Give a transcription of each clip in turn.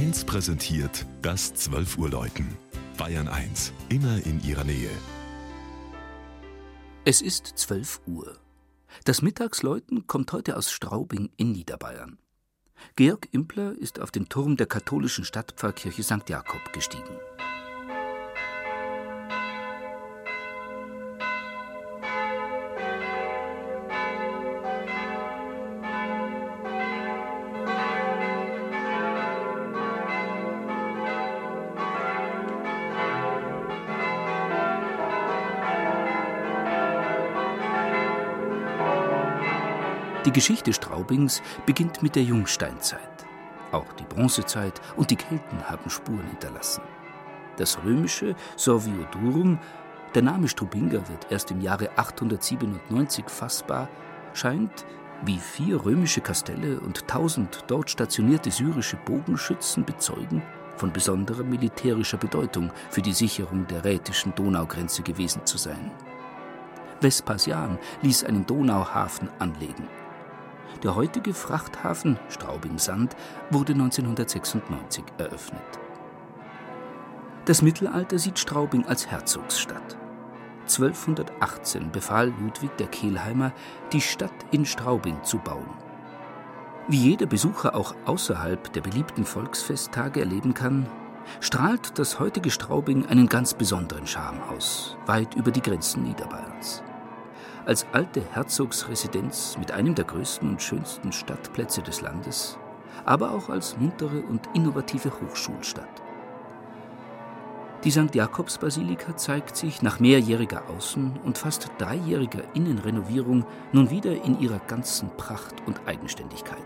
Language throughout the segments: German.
1 präsentiert das 12 Uhr Läuten. Bayern 1, immer in ihrer Nähe. Es ist 12 Uhr. Das Mittagsläuten kommt heute aus Straubing in Niederbayern. Georg Impler ist auf den Turm der katholischen Stadtpfarrkirche St. Jakob gestiegen. Die Geschichte Straubings beginnt mit der Jungsteinzeit. Auch die Bronzezeit und die Kelten haben Spuren hinterlassen. Das römische Sorviodurum, der Name Strubinga wird erst im Jahre 897 fassbar, scheint, wie vier römische Kastelle und tausend dort stationierte syrische Bogenschützen bezeugen, von besonderer militärischer Bedeutung für die Sicherung der rätischen Donaugrenze gewesen zu sein. Vespasian ließ einen Donauhafen anlegen. Der heutige Frachthafen Straubing-Sand wurde 1996 eröffnet. Das Mittelalter sieht Straubing als Herzogsstadt. 1218 befahl Ludwig der Kelheimer, die Stadt in Straubing zu bauen. Wie jeder Besucher auch außerhalb der beliebten Volksfesttage erleben kann, strahlt das heutige Straubing einen ganz besonderen Charme aus, weit über die Grenzen Niederbayerns als alte Herzogsresidenz mit einem der größten und schönsten Stadtplätze des Landes, aber auch als muntere und innovative Hochschulstadt. Die St. Jakobsbasilika zeigt sich nach mehrjähriger Außen- und fast dreijähriger Innenrenovierung nun wieder in ihrer ganzen Pracht und Eigenständigkeit.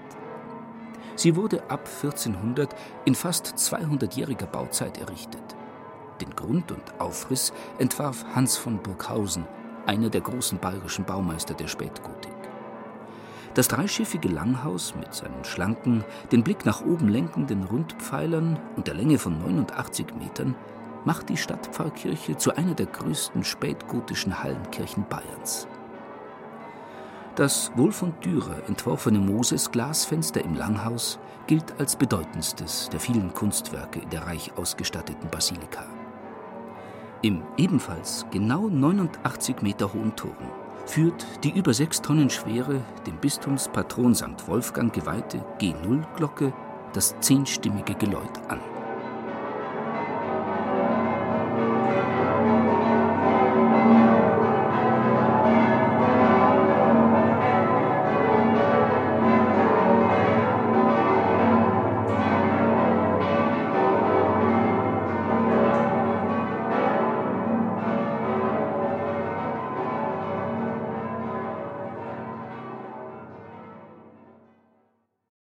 Sie wurde ab 1400 in fast 200-jähriger Bauzeit errichtet. Den Grund und Aufriss entwarf Hans von Burghausen einer der großen bayerischen Baumeister der Spätgotik. Das dreischiffige Langhaus mit seinen schlanken, den Blick nach oben lenkenden Rundpfeilern und der Länge von 89 Metern macht die Stadtpfarrkirche zu einer der größten spätgotischen Hallenkirchen Bayerns. Das wohl von Dürer entworfene Moses-Glasfenster im Langhaus gilt als bedeutendstes der vielen Kunstwerke in der reich ausgestatteten Basilika. Im ebenfalls genau 89 Meter hohen Turm führt die über sechs Tonnen schwere, dem Bistumspatron St. Wolfgang geweihte G0-Glocke das zehnstimmige Geläut an.